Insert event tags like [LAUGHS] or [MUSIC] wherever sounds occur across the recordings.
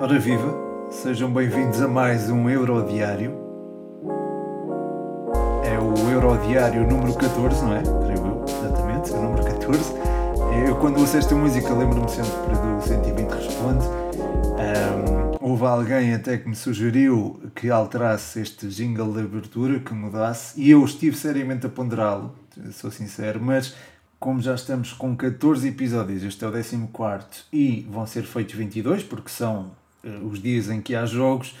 Ora viva, sejam bem-vindos a mais um Eurodiário. É o Eurodiário número 14, não é? Creio eu, exatamente, é o número 14. Eu quando ouço esta música lembro-me sempre do 120 Responde. Um, houve alguém até que me sugeriu que alterasse este jingle de abertura, que mudasse, e eu estive seriamente a ponderá-lo, sou sincero, mas como já estamos com 14 episódios, este é o 14 e vão ser feitos 22, porque são uh, os dias em que há jogos,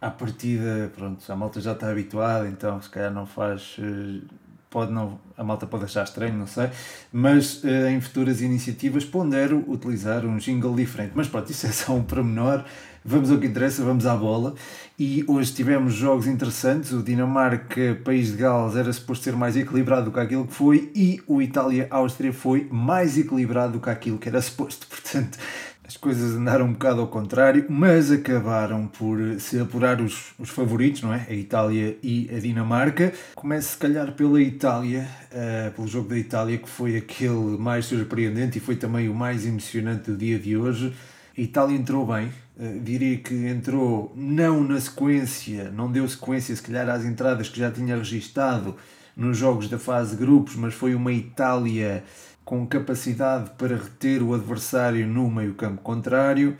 à partida, pronto, a malta já está habituada, então se calhar não faz. Uh, pode não, a malta pode achar estranho, não sei, mas uh, em futuras iniciativas pondero utilizar um jingle diferente. Mas pronto, isso é só um pormenor. Vamos ao que interessa, vamos à bola. E hoje tivemos jogos interessantes. O Dinamarca, País de Gales, era suposto ser mais equilibrado do que aquilo que foi, e o Itália-Áustria foi mais equilibrado do que aquilo que era suposto. [LAUGHS] Portanto, as coisas andaram um bocado ao contrário, mas acabaram por se apurar os, os favoritos, não é? A Itália e a Dinamarca. Começo, se calhar, pela Itália, uh, pelo jogo da Itália, que foi aquele mais surpreendente e foi também o mais emocionante do dia de hoje. A Itália entrou bem, uh, diria que entrou não na sequência, não deu sequência, se calhar, às entradas que já tinha registado nos jogos da fase grupos, mas foi uma Itália com capacidade para reter o adversário no meio-campo contrário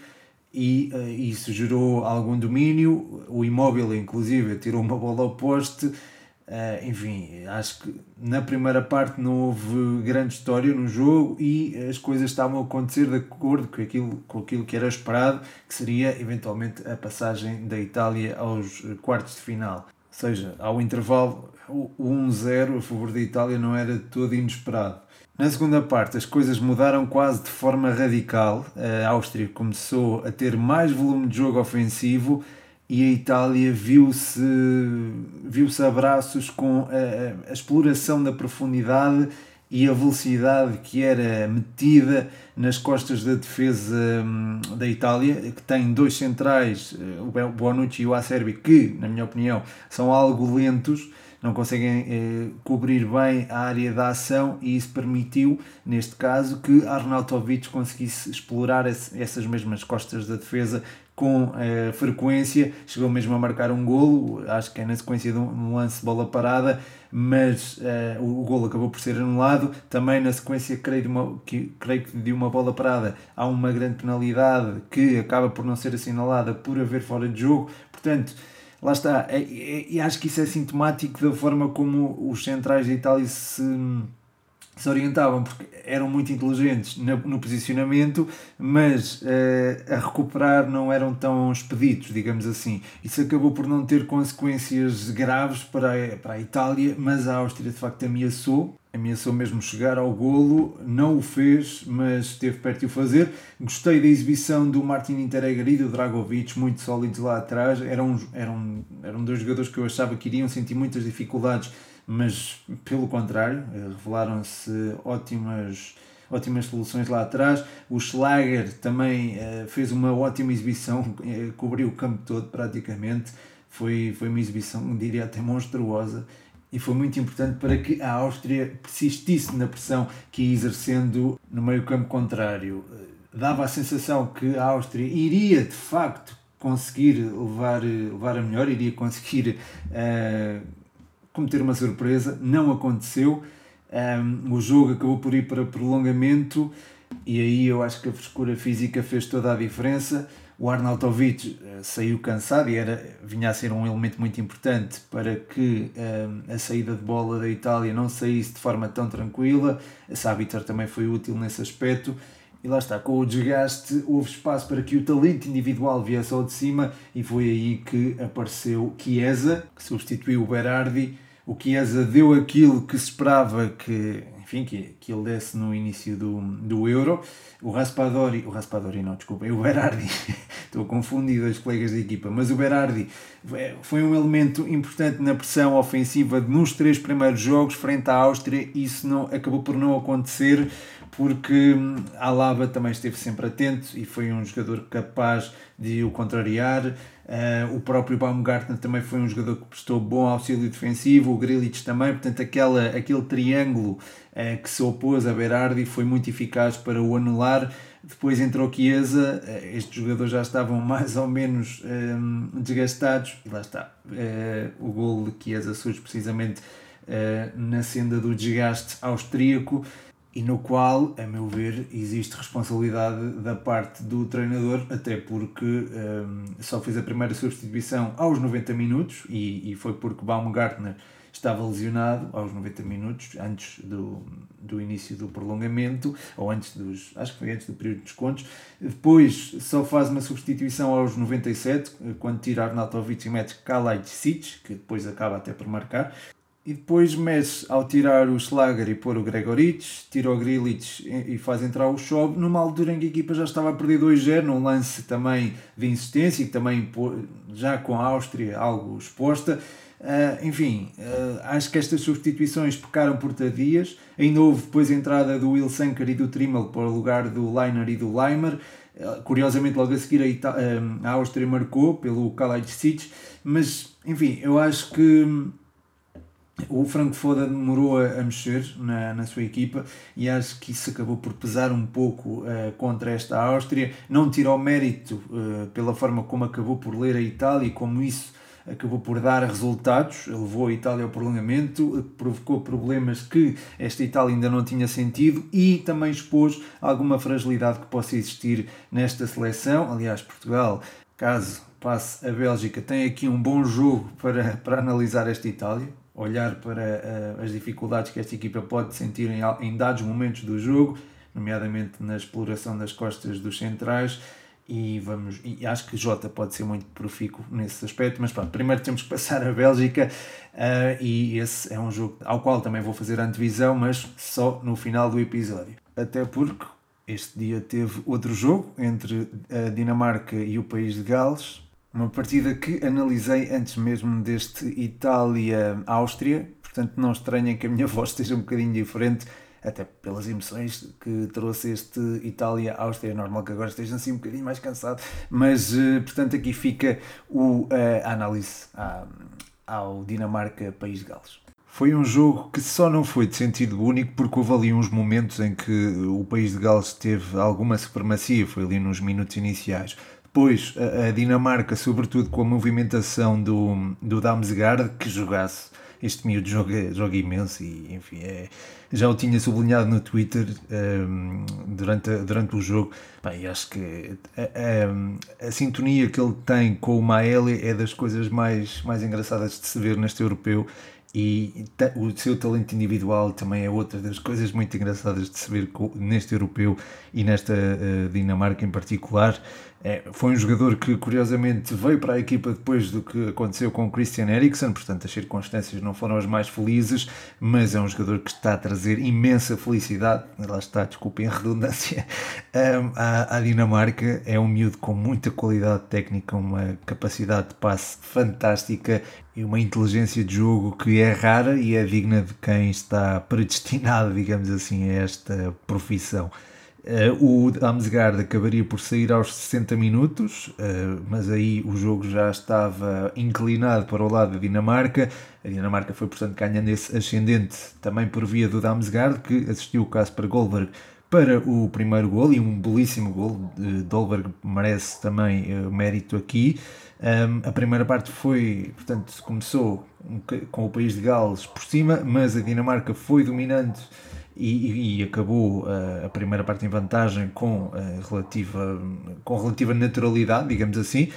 e uh, isso gerou algum domínio. O imóvel, inclusive, tirou uma bola ao poste. Uh, enfim, acho que na primeira parte não houve grande história no jogo e as coisas estavam a acontecer de acordo com aquilo, com aquilo que era esperado, que seria eventualmente a passagem da Itália aos quartos de final. Ou seja, ao intervalo, o 1-0 a favor da Itália não era todo inesperado. Na segunda parte, as coisas mudaram quase de forma radical. A Áustria começou a ter mais volume de jogo ofensivo e a Itália viu-se viu-se a braços com a, a, exploração da profundidade e a velocidade que era metida nas costas da defesa hum, da Itália, que tem dois centrais, eh, o Bonucci e o Acerbi, que, na minha opinião, são algo lentos não conseguem eh, cobrir bem a área da ação e isso permitiu, neste caso, que Arnautovic conseguisse explorar esse, essas mesmas costas da defesa com eh, frequência, chegou mesmo a marcar um golo, acho que é na sequência de um, lance bola parada, mas eh, o, o golo acabou por ser anulado, também na sequência creio, de uma, que, creio que de uma bola parada há uma grande penalidade que acaba por não ser assinalada por haver fora de jogo, portanto lá está, é, é, e acho que isso é sintomático da forma como os centrais da Itália se, se orientavam, porque eram muito inteligentes no, no posicionamento, mas uh, a recuperar não eram tão expeditos, digamos assim. Isso acabou por não ter consequências graves para a, para a Itália, mas a Áustria de facto ameaçou ameaçou mesmo chegar ao golo, não o fez, mas esteve perto de o fazer. Gostei da exibição do Martin Interegger e do Dragovic, muito sólidos lá atrás. Eram, eram, eram dois jogadores que eu achava que iriam sentir muitas dificuldades, mas pelo contrário, eh, revelaram-se ótimas ótimas soluções lá atrás. O Schlager também uh, fez uma ótima exibição, uh, cobriu o campo todo praticamente. Foi, foi uma exibição, diria até monstruosa e foi muito importante para que a Áustria persistisse na pressão que ia exercendo no meio-campo contrário. Dava a sensação que a Áustria iria de facto conseguir levar, levar a melhor, iria conseguir uh, cometer uma surpresa. Não aconteceu. Um, o jogo acabou por ir para prolongamento e aí eu acho que a frescura física fez toda a diferença. O Arnautovic uh, saiu cansado e era, vinha a ser um elemento muito importante para que uh, a saída de bola da Itália não saísse de forma tão tranquila. A Sabitar também foi útil nesse aspecto. E lá está, com o desgaste, houve espaço para que o talento individual viesse ao de cima e foi aí que apareceu Chiesa, que substituiu o Berardi. O Chiesa deu aquilo que se esperava que enfim, que, que ele desse no início do, do Euro. O Raspadori, o Raspadori não, desculpem, o Berardi, [LAUGHS] estou confundido os colegas da equipa, mas o Berardi é, foi um elemento importante na pressão ofensiva nos três primeiros jogos frente à Áustria. Isso não, acabou por não acontecer porque hum, Alaba também esteve sempre atento e foi um jogador capaz de o contrariar. Uh, o próprio Baumgartner também foi um jogador que prestou bom auxílio defensivo, o Grilich também, portanto aquela, aquele triângulo uh, que se opôs a Berardi foi muito eficaz para o anular. Depois entrou Chiesa, uh, estes jogadores já estavam [LAUGHS] mais ou menos um, desgastados, e lá está, o gol de Chiesa surge precisamente na senda do desgaste austríaco e no qual, a meu ver, existe responsabilidade da parte do treinador, até porque um, só fez a primeira substituição aos 90 minutos e, e foi porque Baumgartner estava lesionado aos 90 minutos, antes do, do início do prolongamento, ou antes dos. acho que foi antes do período de descontos. Depois só faz uma substituição aos 97, quando tira Arnautovic e mete Kalajdzic, que depois acaba até por marcar. E depois mexe ao tirar o Schlager e pôr o Gregoric, tira o Grilic e faz entrar o Schob, numa altura em que a equipa já estava a perder 2-0, num lance também de insistência e também já com a Áustria algo exposta. Uh, enfim, uh, acho que estas substituições pecaram por tardias. Ainda houve depois a entrada do Will Sanker e do Trimmel para o lugar do Leiner e do Leimer. Uh, curiosamente, logo a seguir a, Ita a Áustria marcou pelo Kalajdzic, mas enfim, eu acho que o Franco Foda demorou a, mexer na, na sua equipa e acho que isso acabou por pesar um pouco uh, contra esta Áustria. Não tirou mérito uh, pela forma como acabou por ler a Itália e como isso acabou por dar resultados, levou a Itália ao prolongamento, provocou problemas que esta Itália ainda não tinha sentido e também expôs alguma fragilidade que possa existir nesta seleção. Aliás, Portugal, caso passe a Bélgica, tem aqui um bom jogo para, para analisar esta Itália olhar para uh, as dificuldades que esta equipa pode sentir em, em dados momentos do jogo, nomeadamente na exploração das costas dos centrais. E, vamos, e acho que Jota pode ser muito profícuo nesse aspecto, mas pronto, primeiro temos que passar a Bélgica uh, e esse é um jogo ao qual também vou fazer antevisão, mas só no final do episódio. Até porque este dia teve outro jogo entre a Dinamarca e o país de Gales, uma partida que analisei antes mesmo deste Itália-Áustria, portanto não estranhem que a minha [LAUGHS] voz esteja um bocadinho diferente, até pelas emoções que trouxe este Itália-Áustria. É normal que agora esteja assim um bocadinho mais cansado, mas eh, portanto aqui fica o, eh, a análise ao Dinamarca-País de Gales. Foi um jogo que só não foi de sentido único porque houve ali uns momentos em que o País de Gales teve alguma supremacia, foi ali nos minutos iniciais. Depois, a, Dinamarca, sobretudo com a movimentação do, do Damsgaard, que jogasse. Este miúdo joga, joga imenso e, enfim, é, já o tinha sublinhado no Twitter um, ehm, durante, durante o jogo. Bem, acho que a, a, a, sintonia que ele tem com o Maeli é das coisas mais, mais engraçadas de se ver neste europeu e o seu talento individual também é outra das coisas muito engraçadas de se ver neste europeu e nesta uh, Dinamarca em particular. É, foi um jogador que curiosamente veio para a equipa depois do que aconteceu com o Christian Eriksen, portanto as circunstâncias não foram as mais felizes, mas é um jogador que está a trazer imensa felicidade, lá está, desculpem a redundância, [LAUGHS] à, à, Dinamarca. É um miúdo com muita qualidade técnica, uma capacidade de passe fantástica e uma inteligência de jogo que é rara e é digna de quem está predestinado, [LAUGHS] digamos assim, a esta profissão. Uh, o Damsgaard acabaria por sair aos 60 minutos, uh, mas aí o jogo já estava inclinado para o lado da Dinamarca. A Dinamarca foi, portanto, ganhando esse ascendente também por via do Damsgaard, que assistiu o Kasper Goldberg para o primeiro gol e um belíssimo gol. Uh, Dolberg merece também uh, mérito aqui. Um, a primeira parte foi, portanto, começou com o país de Gales por cima, mas a Dinamarca foi dominante e, e acabou uh, a primeira parte em vantagem com, uh, relativa, com relativa naturalidade, digamos assim.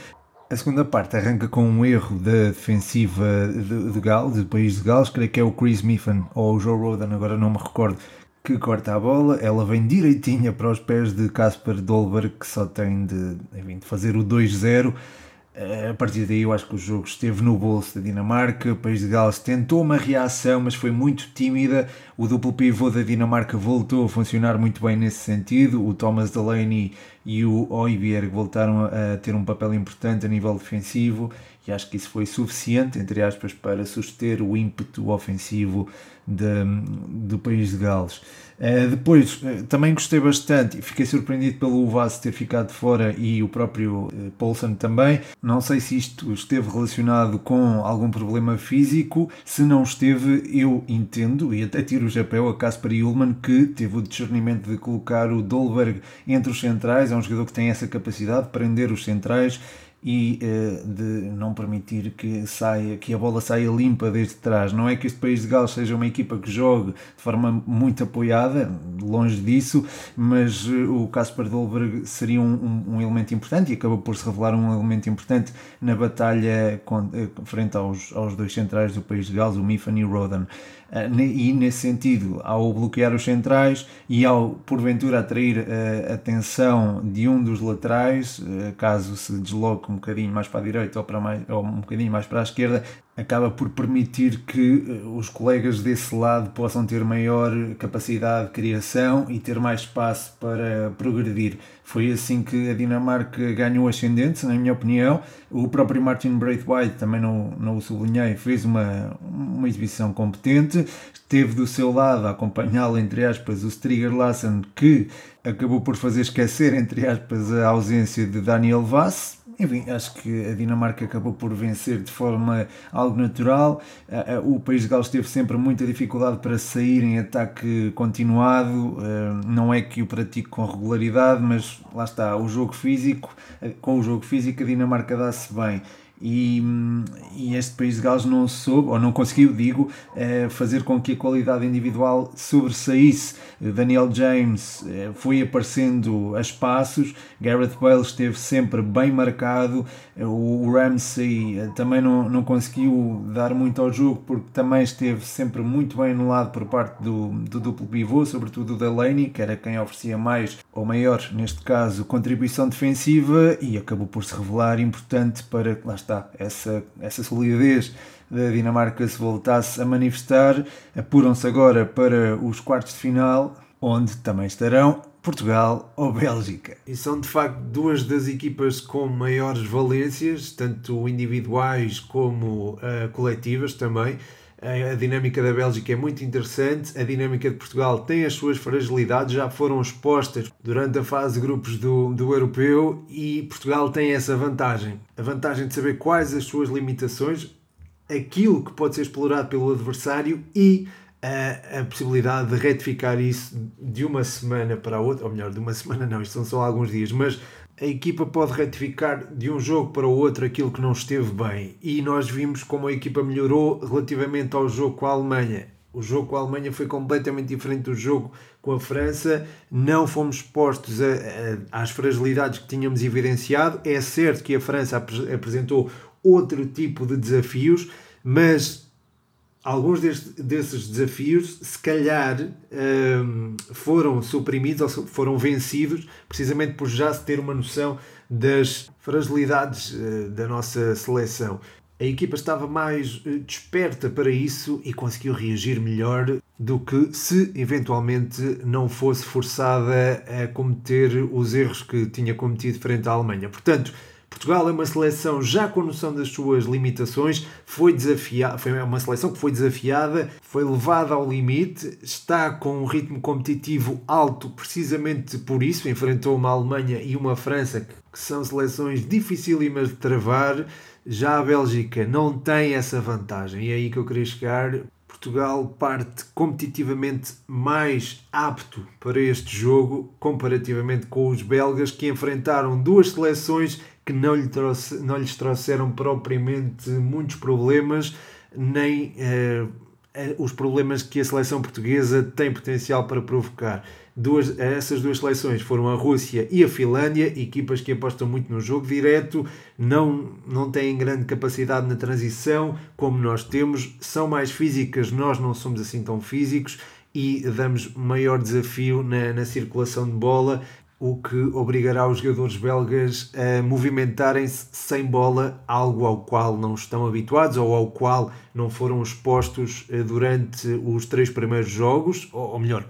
A segunda parte arranca com um erro da defensiva de, de Gales, do país de Gales, creio que é o Chris Miffin ou o Joe Rodan, agora não me recordo, que corta a bola, ela vem direitinha para os pés de Casper Dolberg, que só tem de, enfim, de fazer o 2-0 eh, a partir daí eu acho que o jogo esteve no bolso da Dinamarca, o país de Gales tentou uma reação, mas foi muito tímida. O duplo pivô da Dinamarca voltou a funcionar muito bem nesse sentido. O Thomas Delaney e o Oiberg voltaram a ter um papel importante a nível defensivo e acho que isso foi suficiente, entre aspas, para suster o ímpeto ofensivo de, do país de Gales. Uh, depois, uh, também gostei bastante e fiquei surpreendido pelo Vaz ter ficado fora e o próprio uh, Paulson também. Não sei se isto esteve relacionado com algum problema físico. Se não esteve, eu entendo e até tiro o chapéu a Kasper Ullmann que teve o discernimento de colocar o Dolberg entre os centrais. É um jogador que tem essa capacidade de prender os centrais e uh, de não permitir que saia que a bola saia limpa desde trás. Não é que este país de Gales seja uma equipa que jogue de forma muito apoiada, longe disso, mas uh, o Kasper Dolberg seria um, um, um, elemento importante e acabou por se revelar um elemento importante na batalha com, uh, frente aos, aos dois centrais do país de Gales, o Mifan e o Rodan. Ah, e nesse sentido, ao bloquear os centrais e ao porventura atrair a atenção de um dos laterais, ah, caso se desloque um bocadinho mais para a direita ou, para mais, ou um bocadinho mais para a esquerda, acaba por permitir que ah, os colegas desse lado possam ter maior capacidade de criação e ter mais espaço para progredir. Foi assim que a Dinamarca ganhou ascendente, na minha opinião. O próprio Martin Braithwaite, também não, não o sublinhei, fez uma, uma exibição competente. Teve do seu lado a acompanhá-lo, entre aspas, o Striger Lassen, que acabou por fazer esquecer, entre aspas, a ausência de Daniel Vass enfim, acho que a Dinamarca acabou por vencer de forma algo natural. O país de Gales teve sempre muita dificuldade para sair em ataque continuado. Não é que o pratique com regularidade, mas lá está, o jogo físico, com o jogo físico a Dinamarca dá-se bem e, e, este país de Gales não soube, ou não conseguiu, digo, eh, fazer com que a qualidade individual sobressaísse. Daniel James eh, foi aparecendo a espaços, Gareth Bale esteve sempre bem marcado, eh, o Ramsey também não, não conseguiu dar muito ao jogo porque também esteve sempre muito bem anulado por parte do, do duplo pivô, sobretudo o Delaney, que era quem oferecia mais ou maior, neste caso, contribuição defensiva e acabou por se revelar importante para, lá está, está, essa, essa solidez da Dinamarca se voltasse a manifestar. Apuram-se agora para os quartos de final, onde também estarão Portugal ou Bélgica. E são de facto duas das equipas com maiores valências, tanto individuais como uh, coletivas também. A dinâmica da Bélgica é muito interessante, a dinâmica de Portugal tem as suas fragilidades, já foram expostas durante a fase de grupos do, do europeu e Portugal tem essa vantagem. A vantagem de saber quais as suas limitações, aquilo que pode ser explorado pelo adversário e a, a, possibilidade de retificar isso de uma semana para a outra, ou melhor, de uma semana não, isto são só alguns dias, mas a equipa pode retificar de um jogo para o outro aquilo que não esteve bem. E nós vimos como a equipa melhorou relativamente ao jogo com a Alemanha. O jogo com a Alemanha foi completamente diferente do jogo com a França. Não fomos expostos a, a, às fragilidades que tínhamos evidenciado. É certo que a França apresentou outro tipo de desafios, mas alguns deste, desses desafios, se calhar, um, foram suprimidos ou foram vencidos precisamente por já se ter uma noção das fragilidades uh, da nossa seleção. A equipa estava mais uh, desperta para isso e conseguiu reagir melhor do que se eventualmente não fosse forçada a cometer os erros que tinha cometido frente à Alemanha. Portanto, Portugal é uma seleção já com noção das suas limitações, foi desafiada, foi uma seleção que foi desafiada, foi levada ao limite, está com um ritmo competitivo alto precisamente por isso, enfrentou uma Alemanha e uma França que são seleções dificílimas de travar. Já a Bélgica não tem essa vantagem, e é aí que eu queria chegar. Portugal parte competitivamente mais apto para este jogo comparativamente com os belgas que enfrentaram duas seleções que não, lhe trouxe, não lhes trouxeram propriamente muitos problemas, nem eh, eh, os problemas que a seleção portuguesa tem potencial para provocar. Duas, essas duas seleções foram a Rússia e a Finlândia, equipas que apostam muito no jogo direto, não, não têm grande capacidade na transição, como nós temos, são mais físicas, nós não somos assim tão físicos e damos maior desafio na, na circulação de bola o que obrigará os jogadores belgas a movimentarem-se sem bola, algo ao qual não estão habituados ou ao qual não foram expostos eh, durante os três primeiros jogos, ou, melhor,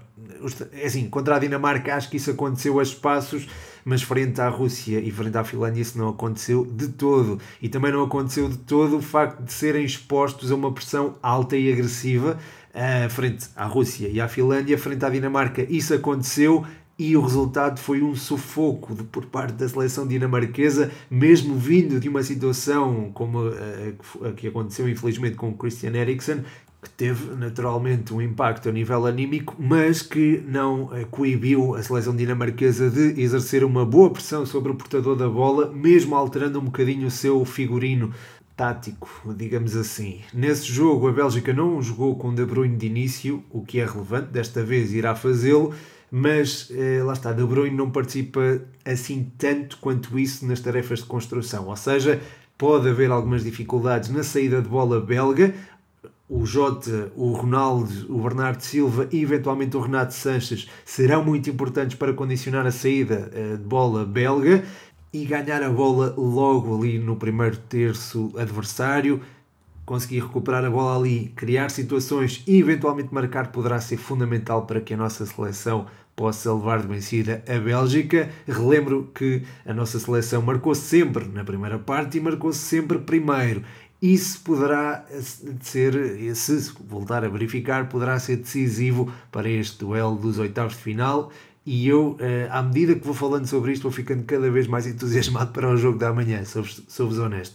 é assim, contra a Dinamarca acho que isso aconteceu a espaços, mas frente à Rússia e frente à Finlândia isso não aconteceu de todo. E também não aconteceu de todo o facto de serem expostos a uma pressão alta e agressiva uh, frente à Rússia e à Finlândia, frente à Dinamarca. Isso aconteceu e o resultado foi um sufoco de, por parte da seleção dinamarquesa, mesmo vindo de uma situação como a, a que aconteceu infelizmente com o Christian Eriksen, que teve naturalmente um impacto a nível anímico, mas que não eh, coibiu a seleção dinamarquesa de exercer uma boa pressão sobre o portador da bola, mesmo alterando um bocadinho o seu figurino tático, digamos assim. Nesse jogo, a Bélgica não jogou com De Bruyne de início, o que é relevante, desta vez irá fazê-lo, mas eh, lá está, De Bruyne não participa assim tanto quanto isso nas tarefas de construção, ou seja, pode haver algumas dificuldades na saída de bola belga, o Jota, o Ronaldo, o Bernardo Silva e eventualmente o Renato Sanches serão muito importantes para condicionar a saída eh, de bola belga e ganhar a bola logo ali no primeiro terço adversário, conseguir recuperar a bola ali, criar situações e eventualmente marcar poderá ser fundamental para que a nossa seleção possa levar de vencida a Bélgica. Relembro que a nossa seleção marcou sempre na primeira parte e marcou sempre primeiro isso poderá ser, se voltar a verificar, poderá ser decisivo para este duelo dos oitavos de final. E eu, eh, à medida que vou falando sobre isto, vou ficando cada vez mais entusiasmado para o jogo da manhã, sou-vos honesto.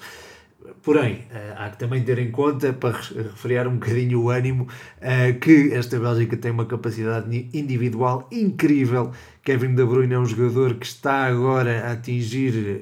Porém, eh, há que também ter em conta, para refriar um bocadinho o ânimo, eh, que esta Bélgica tem uma capacidade individual incrível. Kevin De Bruyne é um jogador que está agora a atingir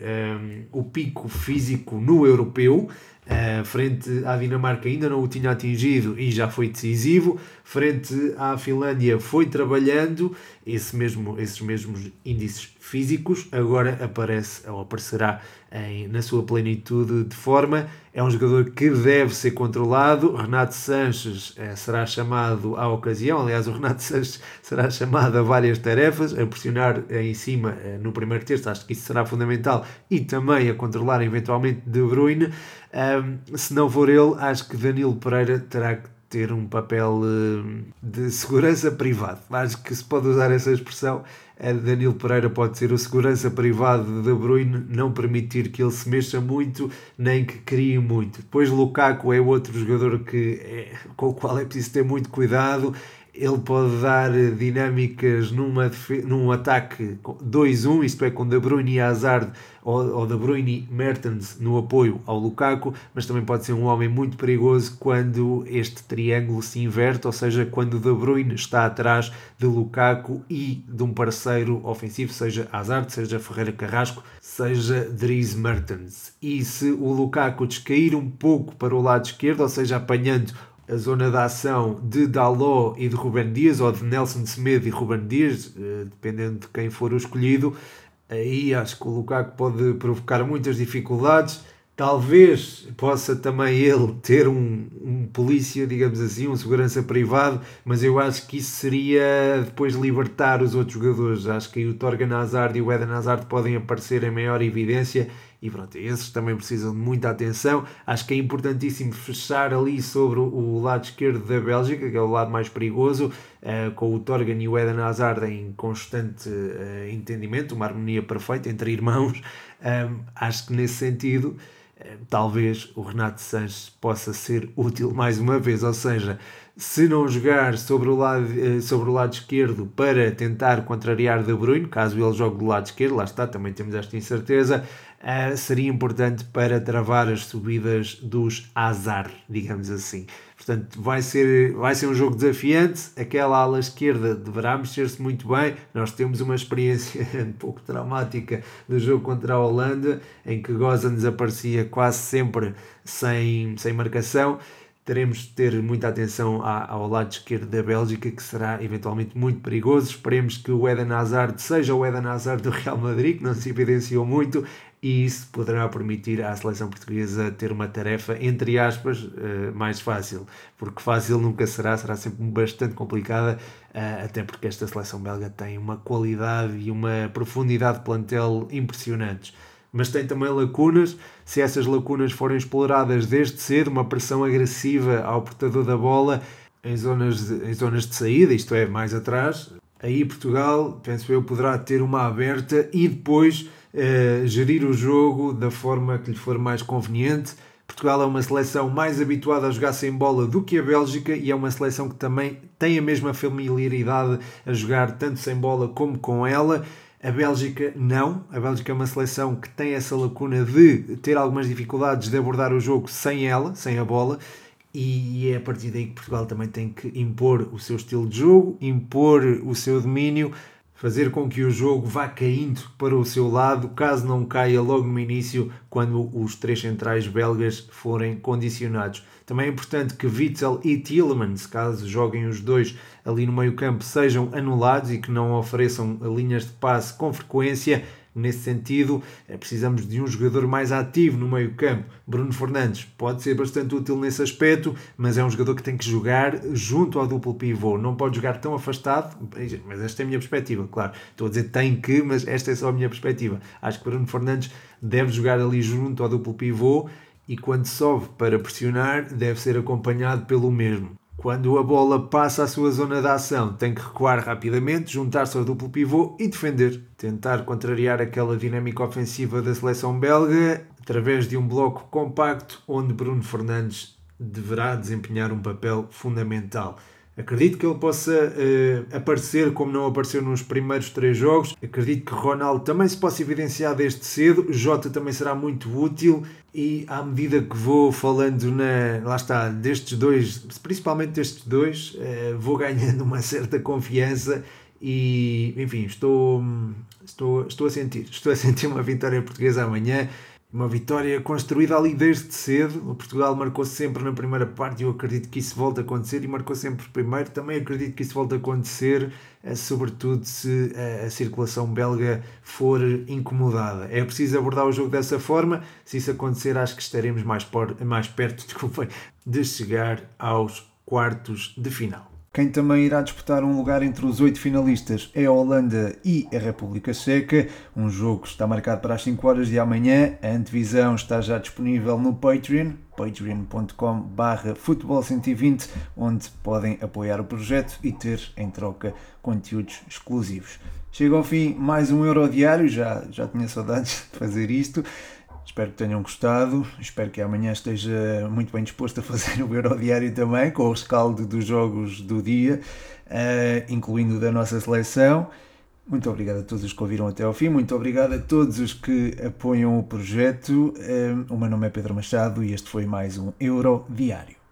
um, o pico físico no europeu. Uh, frente à Dinamarca ainda não o tinha atingido e já foi decisivo. Frente à Finlândia foi trabalhando esse mesmo, esses mesmos índices físicos. Agora aparece ou aparecerá em, na sua plenitude de forma. É um jogador que deve ser controlado. Renato Sanches uh, será chamado à ocasião. Aliás, o Renato [LAUGHS] Sanches será chamado a várias tarefas, a pressionar em cima uh, no primeiro terço. Acho que isso será fundamental e também a controlar eventualmente De Bruyne. Um, se não for ele, acho que Danilo Pereira terá que ter um papel uh, de segurança privado. Acho que se pode usar essa expressão. Danilo Pereira pode ser o segurança privado de De Bruyne, não permitir que ele se mexa muito, nem que crie muito. Depois Lukaku é outro jogador que é, com o qual é preciso ter muito cuidado ele pode dar dinâmicas numa, num ataque 2-1, isto é, com De Bruyne e Hazard, ou, ou De Bruyne Mertens no apoio ao Lukaku, mas também pode ser um homem muito perigoso quando este triângulo se inverte, ou seja, quando De Bruyne está atrás de Lukaku e de um parceiro ofensivo, seja Hazard, seja Ferreira Carrasco, seja Dries Mertens. E se o Lukaku descair um pouco para o lado esquerdo, ou seja, apanhando a zona de ação de Daló e de Ruben Dias, ou de Nelson Semedo e Ruben Dias, eh, dependendo de quem for o escolhido, aí acho que o Lukaku pode provocar muitas dificuldades. Talvez possa também ele ter um, um polícia, digamos assim, um segurança privado, mas eu acho que isso seria depois libertar os outros jogadores. Acho que aí o Torgan Hazard e o Eden Hazard podem aparecer em maior evidência e pronto, esses também precisam de muita atenção. Acho que é importantíssimo fechar ali sobre o lado esquerdo da Bélgica, que é o lado mais perigoso, uh, com o Torgan e o Eden Hazard em constante uh, entendimento, uma harmonia perfeita entre irmãos. [LAUGHS] Um, acho que nesse sentido eh, talvez o Renato Sanches possa ser útil mais uma vez, ou seja, se não jogar sobre o lado, sobre o lado esquerdo para tentar contrariar De Bruyne, caso ele jogue do lado esquerdo, lá está, também temos esta incerteza, uh, seria importante para travar as subidas dos azar, digamos assim. Portanto, vai ser, vai ser um jogo desafiante. Aquela ala esquerda deverá mexer-se muito bem. Nós temos uma experiência [LAUGHS] um pouco traumática do jogo contra a Holanda, em que Goza desaparecia quase sempre sem, sem marcação teremos de ter muita atenção ao lado esquerdo da Bélgica, que será eventualmente muito perigoso. Esperemos que o Eden Hazard seja o Eden Hazard do Real Madrid, que não se evidenciou muito, e isso poderá permitir à seleção portuguesa ter uma tarefa, entre aspas, eh, mais fácil, porque fácil nunca será, será sempre bastante complicada, eh, até porque esta seleção belga tem uma qualidade e uma profundidade de plantel impressionantes mas tem também lacunas. Se essas lacunas forem exploradas desde cedo, uma pressão agressiva ao portador da bola em zonas de, em zonas de saída, isto é, mais atrás, aí Portugal, penso eu, poderá ter uma aberta e depois eh, gerir o jogo da forma que lhe for mais conveniente, Portugal é uma seleção mais habituada a jogar sem bola do que a Bélgica e é uma seleção que também tem a mesma familiaridade a jogar tanto sem bola como com ela. A Bélgica não. A Bélgica é uma seleção que tem essa lacuna de ter algumas dificuldades de abordar o jogo sem ela, sem a bola. E é a partir daí que Portugal também tem que impor o seu estilo de jogo, impor o seu domínio fazer com que o jogo vá caindo para o seu lado, caso não caia logo no início, quando os três centrais belgas forem condicionados. Também é importante que Witzel e Tielemans, caso joguem os dois ali no meio campo, sejam anulados e que não ofereçam linhas de passe com frequência, Nesse sentido, eh, precisamos de um jogador mais ativo no meio-campo. Bruno Fernandes pode ser bastante útil nesse aspecto, mas é um jogador que tem que jogar junto ao duplo pivô. Não pode jogar tão afastado, mas esta é a minha perspectiva, claro. Estou a dizer tem que, mas esta é só a minha perspectiva. Acho que Bruno Fernandes deve jogar ali junto ao duplo pivô e quando sobe para pressionar, deve ser acompanhado pelo mesmo. Quando a bola passa a sua zona de ação, tem que recuar rapidamente, juntar-se ao duplo pivô e defender. Tentar contrariar aquela dinâmica ofensiva da seleção belga através de um bloco compacto onde Bruno Fernandes deverá desempenhar um papel fundamental. Acredito que ele possa uh, aparecer como não apareceu nos primeiros três jogos. Acredito que Ronaldo também se possa evidenciar desde cedo. Jota também será muito útil. E à medida que vou falando na. Lá está, destes dois, principalmente destes dois, uh, vou ganhando uma certa confiança. E enfim, estou, estou, estou a sentir. Estou a sentir uma vitória portuguesa amanhã. Uma vitória construída ali desde cedo. O Portugal marcou sempre na primeira parte e eu acredito que isso volta a acontecer e marcou sempre primeiro. Também acredito que isso volta a acontecer, eh, sobretudo se a circulação belga for incomodada. É preciso abordar o jogo dessa forma. Se isso acontecer, acho que estaremos mais, por, mais perto [LAUGHS] de chegar aos quartos de final. Quem também irá disputar um lugar entre os oito finalistas é a Holanda e a República Checa. Um jogo está marcado para as 5 horas de amanhã. A antevisão está já disponível no Patreon, patreon.com.br futebol120, onde podem apoiar o projeto e ter em troca conteúdos exclusivos. Chega ao fim mais um Euro Diário, já, já tinha saudades de fazer isto. Espero que tenham gostado. Espero que amanhã esteja muito bem disposto a fazer o Euro Diário também, com o rescaldo dos jogos do dia, uh, incluindo da nossa seleção. Muito obrigado a todos os que ouviram até ao fim. Muito obrigado a todos os que apoiam o projeto. Uh, o meu nome é Pedro Machado e este foi mais um Euro Diário.